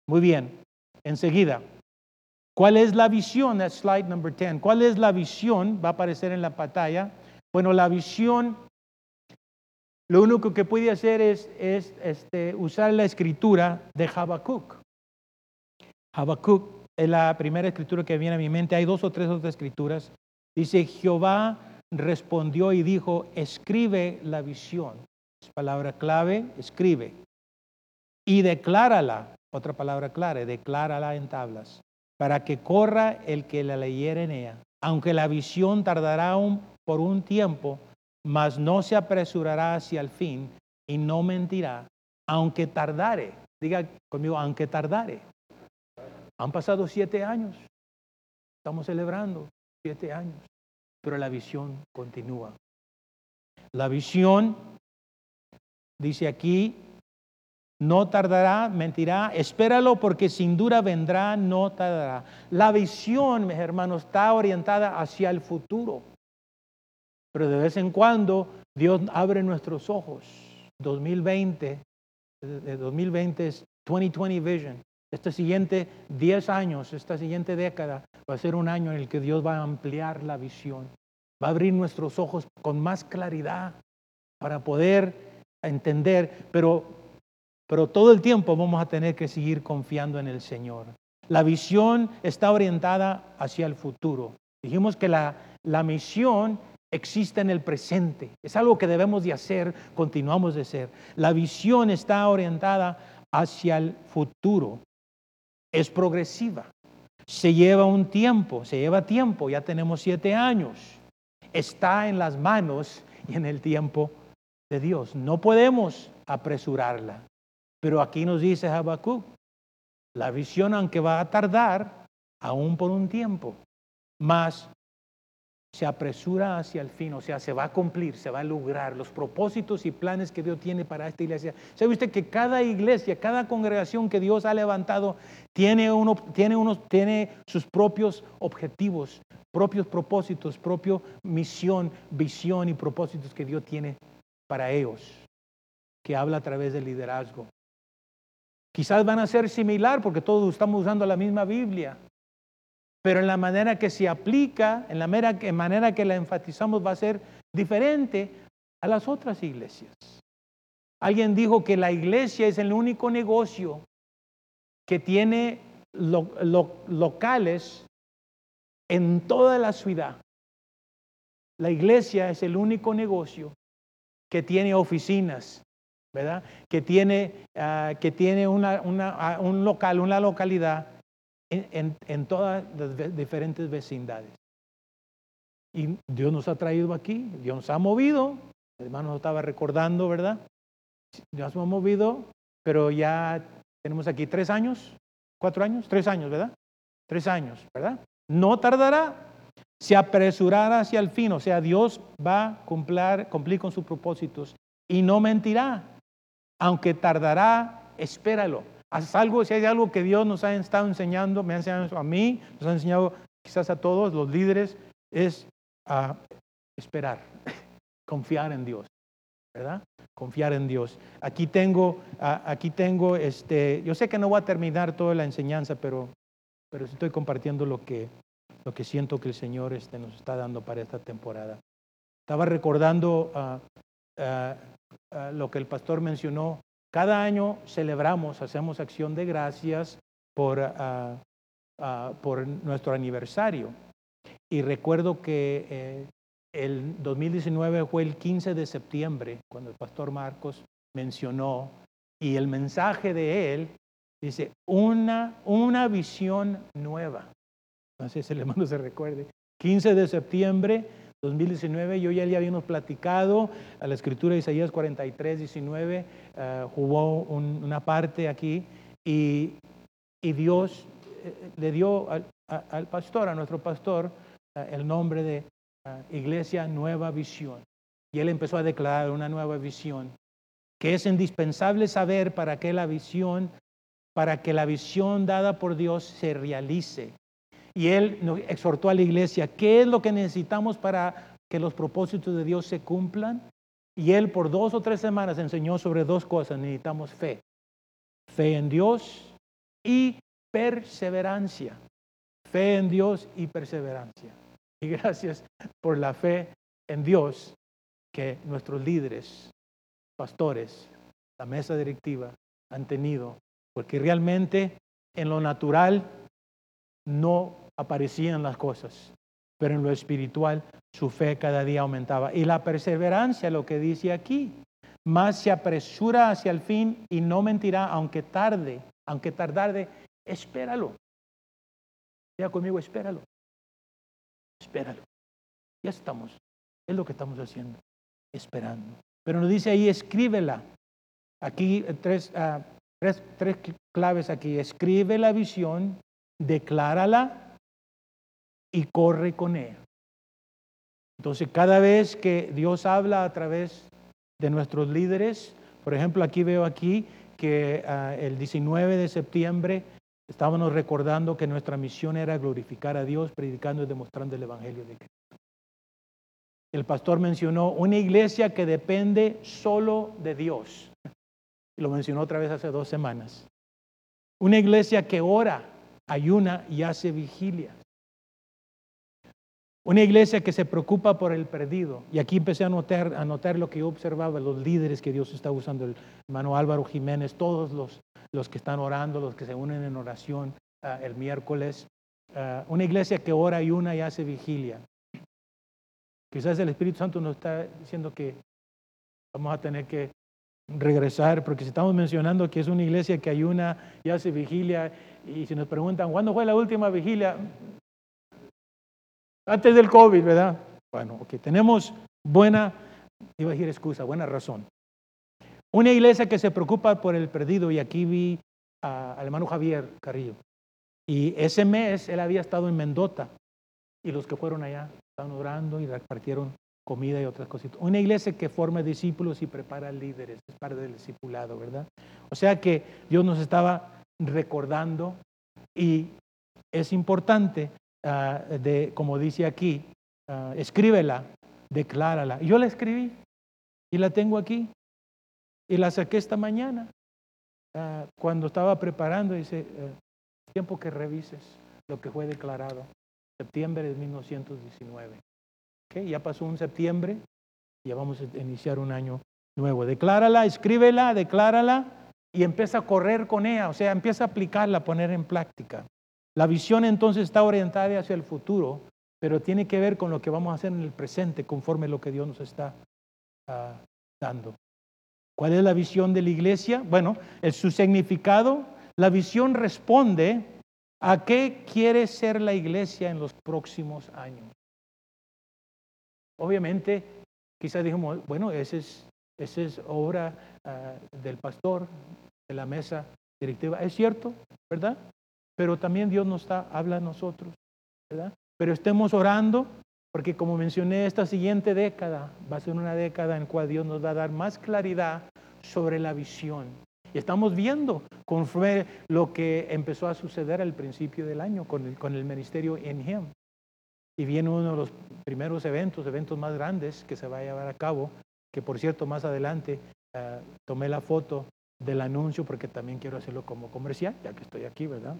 Muy bien, enseguida. ¿Cuál es la visión? That's slide number 10. ¿Cuál es la visión? Va a aparecer en la pantalla. Bueno, la visión, lo único que puede hacer es, este, usar la escritura de Habacuc. Habacuc es la primera escritura que viene a mi mente. Hay dos o tres otras escrituras. Dice, Jehová respondió y dijo, escribe la visión. Palabra clave, escribe. Y declárala, otra palabra clara, declárala en tablas, para que corra el que la leyera en ella. Aunque la visión tardará por un tiempo, mas no se apresurará hacia el fin y no mentirá, aunque tardare. Diga conmigo, aunque tardare. Han pasado siete años. Estamos celebrando siete años, pero la visión continúa. La visión, dice aquí, no tardará, mentirá, espéralo porque sin duda vendrá, no tardará. La visión, mis hermanos, está orientada hacia el futuro. Pero de vez en cuando Dios abre nuestros ojos. 2020, 2020 es 2020 Vision. Este siguiente 10 años, esta siguiente década, va a ser un año en el que Dios va a ampliar la visión. Va a abrir nuestros ojos con más claridad para poder entender, pero, pero todo el tiempo vamos a tener que seguir confiando en el Señor. La visión está orientada hacia el futuro. Dijimos que la, la misión existe en el presente. Es algo que debemos de hacer, continuamos de hacer. La visión está orientada hacia el futuro. Es progresiva. Se lleva un tiempo, se lleva tiempo, ya tenemos siete años. Está en las manos y en el tiempo de Dios. No podemos apresurarla. Pero aquí nos dice Habacuc, la visión aunque va a tardar, aún por un tiempo, más se apresura hacia el fin, o sea, se va a cumplir, se va a lograr los propósitos y planes que Dios tiene para esta iglesia. ¿Sabe usted que cada iglesia, cada congregación que Dios ha levantado tiene, uno, tiene, uno, tiene sus propios objetivos, propios propósitos, propia misión, visión y propósitos que Dios tiene para ellos, que habla a través del liderazgo? Quizás van a ser similar porque todos estamos usando la misma Biblia, pero en la manera que se aplica, en la manera que la enfatizamos va a ser diferente a las otras iglesias. Alguien dijo que la iglesia es el único negocio que tiene locales en toda la ciudad. La iglesia es el único negocio que tiene oficinas, ¿verdad? Que tiene, ah, que tiene ah, un local, una localidad en, todas las diferentes vecindades. Y Dios nos ha traído aquí, Dios nos ha movido, el hermano nos estaba recordando, ¿verdad? Dios nos ha movido, pero ya tenemos aquí tres años, cuatro años, tres años, ¿verdad? Tres años, ¿verdad? No tardará, se apresurará hacia el fin, o sea, Dios va a cumplir, cumplir con sus propósitos y no mentirá, aunque tardará, espéralo. Haz algo, si hay algo que Dios nos ha estado enseñando, me ha enseñado a mí, nos ha enseñado quizás a todos los líderes, es a esperar, (laughs) confiar en Dios, ¿verdad? Confiar en Dios. Aquí tengo, aquí tengo, este, yo sé que no voy a terminar toda la enseñanza, pero, pero estoy compartiendo lo que, lo que siento que el Señor este, nos está dando para esta temporada. Estaba recordando ah, ah, ah, lo que el pastor mencionó cada año celebramos, hacemos acción de gracias por, por nuestro aniversario. Y recuerdo que eh, el 2019 fue el 15 de septiembre, cuando el pastor Marcos mencionó, y el mensaje de él dice, una, una visión nueva. Sé si el hermano se recuerde. 15 de septiembre 2019, yo ya le habíamos platicado a la escritura de Isaías 43, 19, uh, jugó una parte aquí y, y Dios eh, le dio al, pastor, a nuestro pastor, eh, el nombre de eh, Iglesia Nueva Visión. Y él empezó a declarar una nueva visión, que es indispensable saber para que la visión, para que la visión dada por Dios se realice y él exhortó a la iglesia, ¿qué es lo que necesitamos para que los propósitos de Dios se cumplan? Y él por dos o tres semanas enseñó sobre dos cosas. Necesitamos fe. Fe en Dios y perseverancia. Fe en Dios y perseverancia. Y gracias por la fe en Dios que nuestros líderes, pastores, la mesa directiva han tenido. Porque realmente en lo natural no aparecían las cosas, pero en lo espiritual su fe cada día aumentaba. Y la perseverancia, lo que dice aquí, más se apresura hacia el fin y no mentirá, aunque tarde, aunque tardare, espéralo. Ya conmigo, espéralo. Espéralo. Ya estamos. Es lo que estamos haciendo, esperando. Pero nos dice ahí, escríbela. Aquí tres, ah, tres, tres claves aquí. Escribe la visión, declárala y corre con ella. Entonces, cada vez que Dios habla a través de nuestros líderes, por ejemplo, aquí veo aquí que ah, el 19 de septiembre estábamos recordando que nuestra misión era glorificar a Dios, predicando y demostrando el Evangelio de Cristo. El pastor mencionó una iglesia que depende solo de Dios. Lo mencionó otra vez hace dos semanas. Una iglesia que ora, ayuna y hace vigilia. Una iglesia que se preocupa por el perdido. Y aquí empecé a notar, a notar lo que yo observaba, los líderes que Dios está usando, el hermano Álvaro Jiménez, todos los, los que están orando, los que se unen en oración ah, el miércoles. Ah, una iglesia que ora, ayuna y hace vigilia. Quizás el Espíritu Santo nos está diciendo que vamos a tener que regresar, porque si estamos mencionando que es una iglesia que ayuna y hace vigilia, y si nos preguntan, ¿cuándo fue la última vigilia? Antes del COVID, ¿verdad? Bueno, ok, tenemos buena, iba a decir excusa, buena razón. Una iglesia que se preocupa por el perdido, y aquí vi al hermano Javier Carrillo, y ese mes él había estado en Mendota, y los que fueron allá estaban orando y repartieron comida y otras cositas. Una iglesia que forma discípulos y prepara líderes, es parte del discipulado, ¿verdad? O sea que Dios nos estaba recordando y es importante, ah, de, como dice aquí, uh, escríbela, declárala. Yo la escribí y la tengo aquí y la saqué esta mañana. Ah, cuando estaba preparando, dice, eh, tiempo que revises lo que fue declarado septiembre de 1919. ¿Okay? Ya pasó un septiembre, ya vamos a iniciar un año nuevo. Declárala, escríbela, declárala y empieza a correr con ella, o sea, empieza a aplicarla, a poner en práctica. La visión entonces está orientada hacia el futuro, pero tiene que ver con lo que vamos a hacer en el presente, conforme lo que Dios nos está uh, dando. ¿Cuál es la visión de la iglesia? Bueno, es su significado. La visión responde ¿A qué quiere ser la iglesia en los próximos años? Obviamente, quizás dijimos, bueno, esa es, es obra ah, del pastor, de la mesa directiva. Es cierto, ¿verdad? Pero también Dios nos está, habla a nosotros, ¿verdad? Pero estemos orando, porque como mencioné, esta siguiente década va a ser una década en la cual Dios nos va a dar más claridad sobre la visión y estamos viendo fue lo que empezó a suceder al principio del año con el, con el ministerio en Him. Y viene uno de los primeros eventos, eventos más grandes que se va a llevar a cabo, que por cierto más adelante eh, tomé la foto del anuncio porque también quiero hacerlo como comercial, ya que estoy aquí, ¿verdad?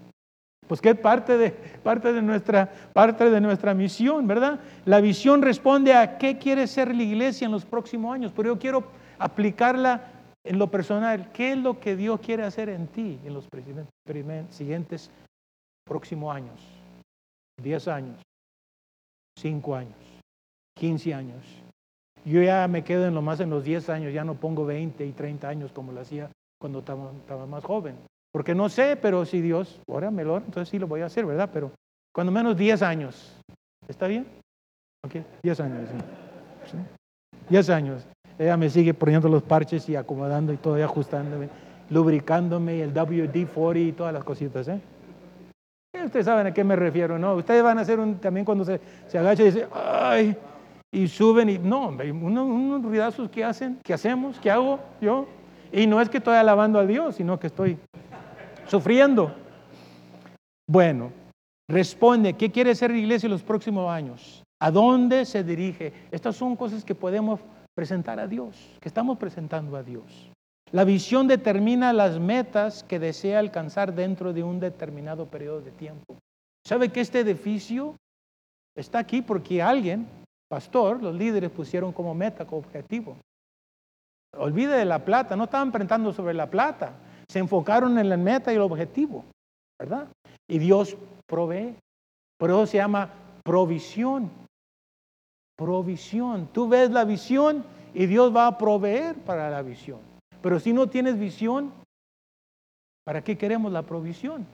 Pues que es parte de, parte de, nuestra, parte de nuestra misión, ¿verdad? La visión responde a qué quiere ser la iglesia en los próximos años, pero yo quiero aplicarla en lo personal, ¿qué es lo que Dios quiere hacer en ti en los siguientes próximos años? 10 años, 5 años, 15 años. Yo ya me quedo en lo más en los 10 años, ya no pongo 20 y 30 años como lo hacía cuando estaba, más joven. Porque no sé, pero si Dios, ahora me lo, entonces sí lo voy a hacer, ¿verdad? Pero cuando menos 10 años. ¿Está bien? Ok, 10 años. ¿sí? 10 años. Ella me sigue poniendo los parches y acomodando y todo, y ajustándome, lubricándome, el WD-40 y todas las cositas. ¿eh? Ustedes saben a qué me refiero, ¿no? Ustedes van a hacer un, también cuando se, se agacha y dice, ¡ay! Y suben y, no, unos, unos ruidazos que hacen, que hacemos, que hago yo. Y no es que estoy alabando a Dios, sino que estoy sufriendo. Bueno, responde, ¿qué quiere ser la iglesia en los próximos años? ¿A dónde se dirige? Estas son cosas que podemos presentar a Dios, que estamos presentando a Dios. La visión determina las metas que desea alcanzar dentro de un determinado periodo de tiempo. ¿Sabe que este edificio está aquí porque alguien, pastor, los líderes pusieron como meta, como objetivo? Olvide de la plata, no estaban presentando sobre la plata, se enfocaron en la meta y el objetivo, ¿verdad? Y Dios provee. Por eso se llama provisión. Provisión. Tú ves la visión y Dios va a proveer para la visión. Pero si no tienes visión, ¿para qué queremos la provisión?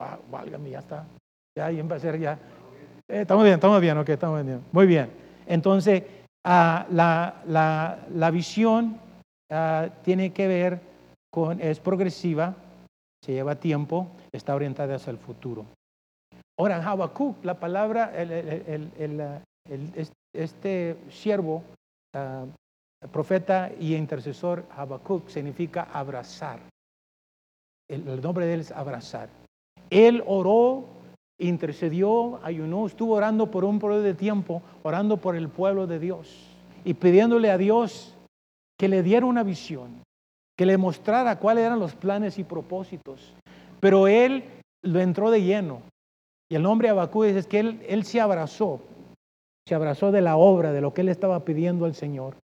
Ah, válgame, ya está. Ya, ya va a ser ya. Eh, estamos bien, estamos bien, ok, estamos bien. Muy bien. Entonces, ah, la, la, la, visión ah, tiene que ver es progresiva, se lleva tiempo, está orientada hacia el futuro. Ahora, en Habacuc, la palabra, este siervo, uh, profeta y intercesor Habacuc, significa abrazar. El, nombre de él es abrazar. Él oró, intercedió, ayunó, estuvo orando por un periodo de tiempo, orando por el pueblo de Dios y pidiéndole a Dios que le diera una visión, que le mostrara cuáles eran los planes y propósitos. Pero él lo entró de lleno. Y el nombre Habacuc es que él, él se abrazó se abrazó de la obra, de lo que él estaba pidiendo al Señor.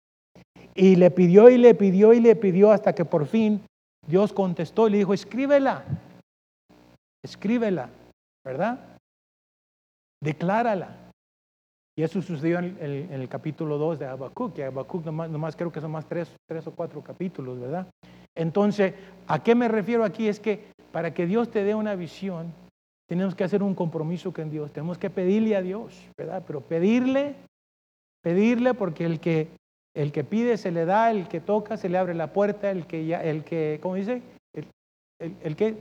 Y le pidió y le pidió y le pidió hasta que por fin Dios contestó y le dijo, escríbela, escríbela, ¿verdad? Declárala. Y eso sucedió en el, capítulo 2 de Habacuc, que Habacuc nomás, nomás, creo que son más tres, tres o cuatro capítulos, ¿verdad? Entonces, ¿a qué me refiero aquí? Es que para que Dios te dé una visión, tenemos que hacer un compromiso con Dios, tenemos que pedirle a Dios, ¿verdad? Pero pedirle, pedirle porque el que, el que pide se le da, el que toca se le abre la puerta, el que, ya, el que ¿cómo dice? El, el, que,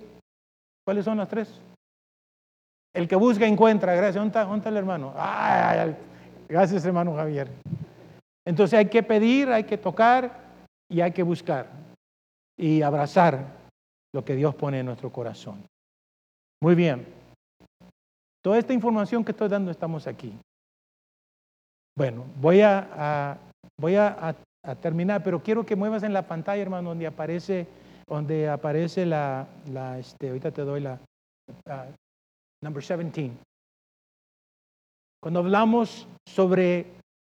¿cuáles son las tres? El que busca encuentra, gracias. ¿Dónde está, hermano? gracias hermano Javier. Entonces hay que pedir, hay que tocar y hay que buscar y abrazar lo que Dios pone en nuestro corazón. Muy bien. Toda esta información que estoy dando estamos aquí. Bueno, voy a, voy a, terminar, pero quiero que muevas en la pantalla, hermano, donde aparece, donde aparece la, este, ahorita te doy la, number 17. Cuando hablamos sobre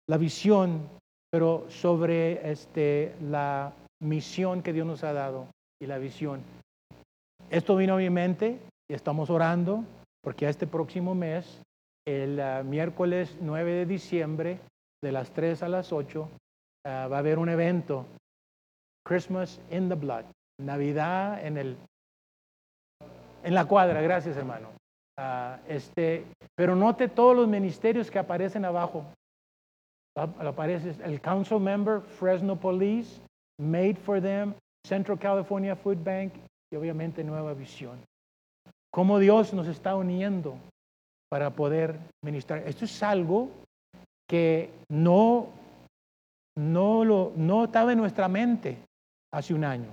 la visión, pero sobre este, la misión que Dios nos ha dado y la visión. Esto vino a mi mente y estamos orando porque este próximo mes, el ah, miércoles 9 de diciembre, de las 3 a las 8, ah, va a haber un evento, Christmas in the Blood, Navidad en, el, en la cuadra, gracias hermano. Uh, este, pero note todos los ministerios que aparecen abajo. Aparece el Council Member, Fresno Police, Made for Them, Central California Food Bank y obviamente Nueva Visión cómo Dios nos está uniendo para poder ministrar. Esto es algo que no, no, lo, no estaba en nuestra mente hace un año,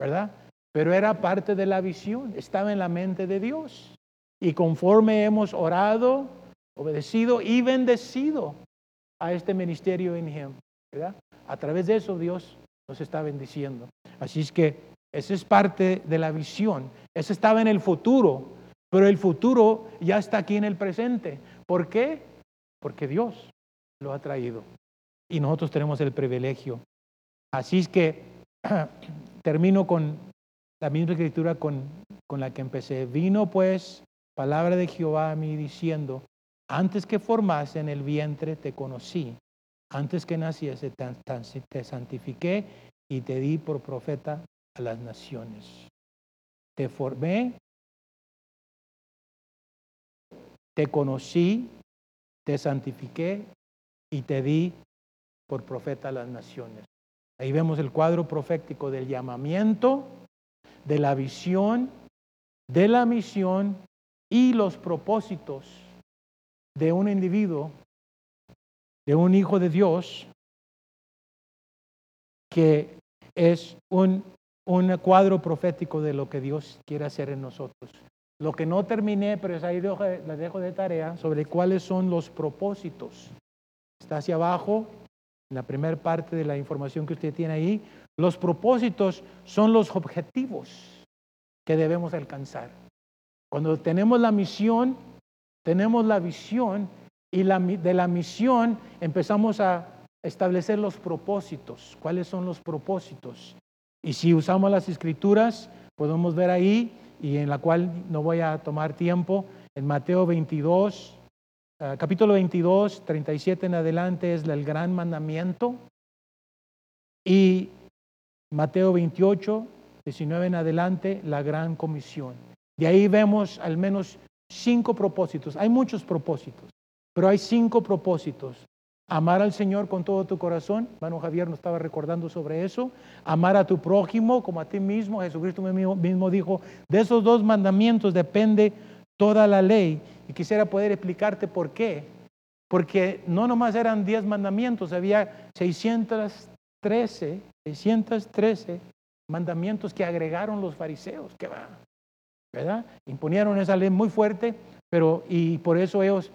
¿verdad? Pero era parte de la visión, estaba en la mente de Dios. Y conforme hemos orado, obedecido y bendecido a este ministerio en Him, ¿verdad? A través de eso Dios nos está bendiciendo. Así es que esa es parte de la visión. Eso estaba en el futuro, pero el futuro ya está aquí en el presente. ¿Por qué? Porque Dios lo ha traído y nosotros tenemos el privilegio. Así es que (clears throat) termino con la misma escritura con, con la que empecé. Vino pues palabra de Jehová a mí diciendo, antes que formase en el vientre te conocí, antes que naciese te santifiqué y te di por profeta a las naciones. Te formé, te conocí, te santifiqué y te di por profeta a las naciones. Ahí vemos el cuadro profético del llamamiento, de la visión, de la misión y los propósitos de un individuo, de un hijo de Dios, que es un un cuadro profético de lo que Dios quiere hacer en nosotros. Lo que no terminé, pero es ahí les dejo de tarea, sobre cuáles son los propósitos. Está hacia abajo, en la primera parte de la información que usted tiene ahí. Los propósitos son los objetivos que debemos alcanzar. Cuando tenemos la misión, tenemos la visión y de la misión empezamos a establecer los propósitos. ¿Cuáles son los propósitos? Y si usamos las escrituras, podemos ver ahí y en la cual no voy a tomar tiempo. En Mateo 22, ah, capítulo 22, 37 en adelante es el gran mandamiento. Y Mateo 28, 19 en adelante, la gran comisión. De ahí vemos al menos cinco propósitos. Hay muchos propósitos, pero hay cinco propósitos. Amar al Señor con todo tu corazón. Hermano Javier nos estaba recordando sobre eso. Amar a tu prójimo como a ti mismo. Jesucristo mismo dijo, de esos dos mandamientos depende toda la ley. Y quisiera poder explicarte por qué. Porque no nomás eran diez mandamientos, había 613, 613 mandamientos que agregaron los fariseos. ¿Qué va? ¿Verdad? Imponieron esa ley muy fuerte, pero y por eso ellos,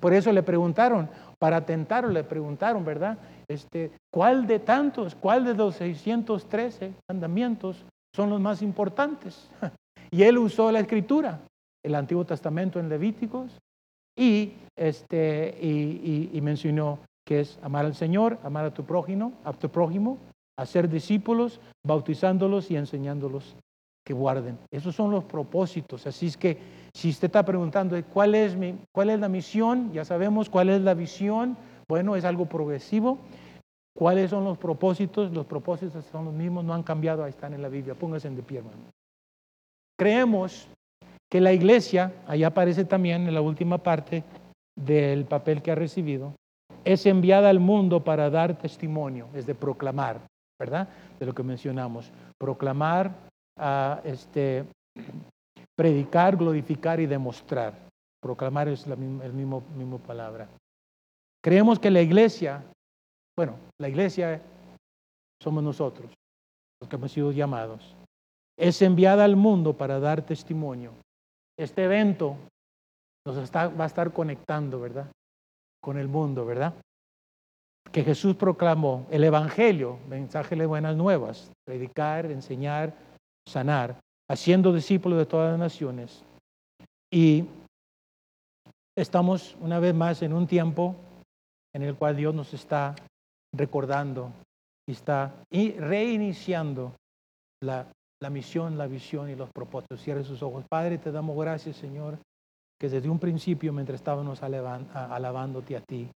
por eso le preguntaron, para tentarlo le preguntaron, ¿verdad? Este, ¿Cuál de tantos, cuál de los 613 mandamientos son los más importantes? (laughs) Y él usó la escritura, el Antiguo Testamento en Levíticos, y, este, y, mencionó que es amar al Señor, amar a tu prójimo, a tu prójimo, hacer discípulos, bautizándolos y enseñándolos que guarden. Esos son los propósitos. Así es que si usted está preguntando cuál es, mi, cuál es la misión, ya sabemos cuál es la visión. Bueno, es algo progresivo. ¿Cuáles son los propósitos? Los propósitos son los mismos, no han cambiado, ahí están en la Biblia. Pónganse de pie, hermano. Creemos que la iglesia, ahí aparece también en la última parte del papel que ha recibido, es enviada al mundo para dar testimonio, es de proclamar, ¿verdad? De lo que mencionamos. Proclamar a este, predicar, glorificar y demostrar. Proclamar es la misma, el mismo, palabra. Creemos que la iglesia, bueno, la iglesia somos nosotros, los que hemos sido llamados. Es enviada al mundo para dar testimonio. Este evento nos va a estar conectando, ¿verdad? Con el mundo, ¿verdad? Que Jesús proclamó el Evangelio, mensaje de buenas nuevas, predicar, enseñar, sanar, haciendo discípulos de todas las naciones. Y estamos una vez más en un tiempo en el cual Dios nos está recordando y está reiniciando la, misión, la visión y los propósitos. Cierre sus ojos. Padre, te damos gracias, Señor, que desde un principio, mientras estábamos alabándote a ti,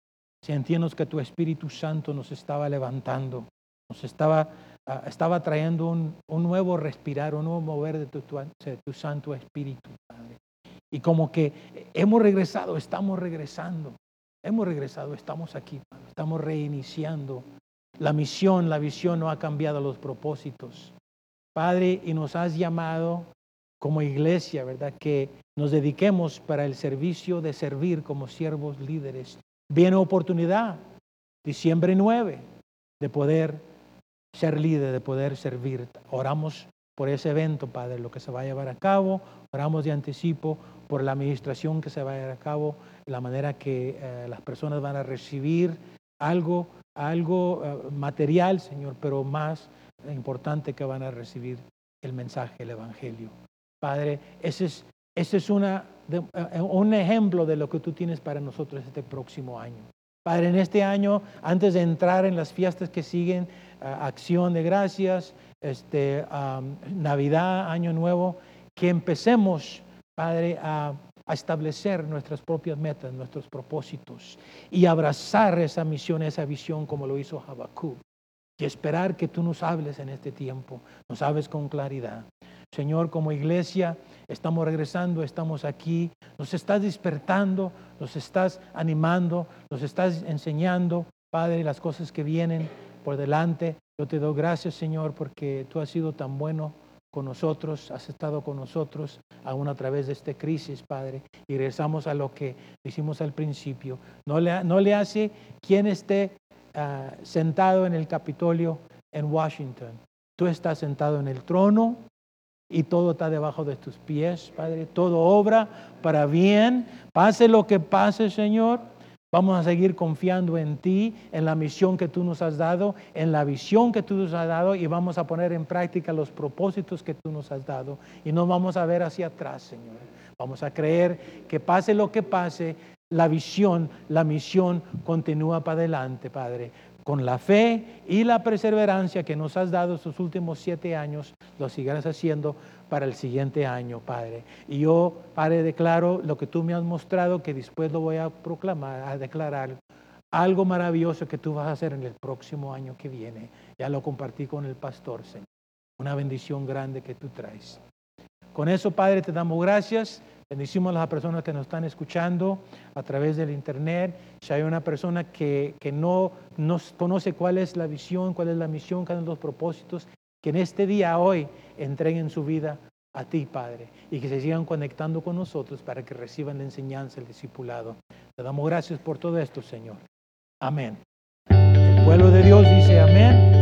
sentíamos que tu Espíritu Santo nos estaba levantando, nos estaba Estaba trayendo un, nuevo respirar, un nuevo mover de tu, tu, Santo Espíritu, Padre. Y como que hemos regresado, estamos regresando, hemos regresado, estamos aquí, estamos reiniciando. La misión, la visión no ha cambiado los propósitos. Padre, y nos has llamado como iglesia, ¿verdad? Que nos dediquemos para el servicio de servir como siervos líderes. Viene oportunidad, diciembre 9, de poder ser líder, de poder servir. Oramos por ese evento, Padre, lo que se va a llevar a cabo. Oramos de anticipo por la administración que se va a llevar a cabo, la manera que eh, las personas van a recibir algo, algo eh, material, Señor, pero más importante que van a recibir el mensaje, el Evangelio. Padre, ese es, ese es una, eh, un ejemplo de lo que tú tienes para nosotros este próximo año. Padre, en este año, antes de entrar en las fiestas que siguen, acción de gracias, este, Navidad, Año Nuevo, que empecemos, Padre, a, establecer nuestras propias metas, nuestros propósitos y abrazar esa misión, esa visión como lo hizo Habacuc. Y esperar que tú nos hables en este tiempo, nos hables con claridad. Señor, como iglesia, estamos regresando, estamos aquí, nos estás despertando, nos estás animando, nos estás enseñando, Padre, las cosas que vienen por delante. Yo te doy gracias, Señor, porque tú has sido tan bueno con nosotros, has estado con nosotros aún a través de esta crisis, Padre. Y regresamos a lo que hicimos al principio. No le, hace quien esté ah, sentado en el Capitolio en Washington. Tú estás sentado en el trono y todo está debajo de tus pies, Padre. Todo obra para bien. Pase lo que pase, Señor. Vamos a seguir confiando en ti, en la misión que tú nos has dado, en la visión que tú nos has dado y vamos a poner en práctica los propósitos que tú nos has dado. Y no vamos a ver hacia atrás, Señor. Vamos a creer que pase lo que pase, la visión, la misión continúa para adelante, Padre. con la fe y la perseverancia que nos has dado estos últimos siete años, lo sigas haciendo para el siguiente año, Padre. Y yo, Padre, declaro lo que tú me has mostrado, que después lo voy a proclamar, a declarar, algo maravilloso que tú vas a hacer en el próximo año que viene. Ya lo compartí con el pastor, Señor. Una bendición grande que tú traes. Con eso, Padre, te damos gracias. Bendicimos a las personas que nos están escuchando a través del Internet. Si hay una persona que, que no nos conoce cuál es la visión, cuál es la misión, cuáles son los propósitos, que en este día, hoy, entreguen su vida a ti, Padre, y que se sigan conectando con nosotros para que reciban la enseñanza, el discipulado. Te damos gracias por todo esto, Señor. Amén. El pueblo de Dios dice amén.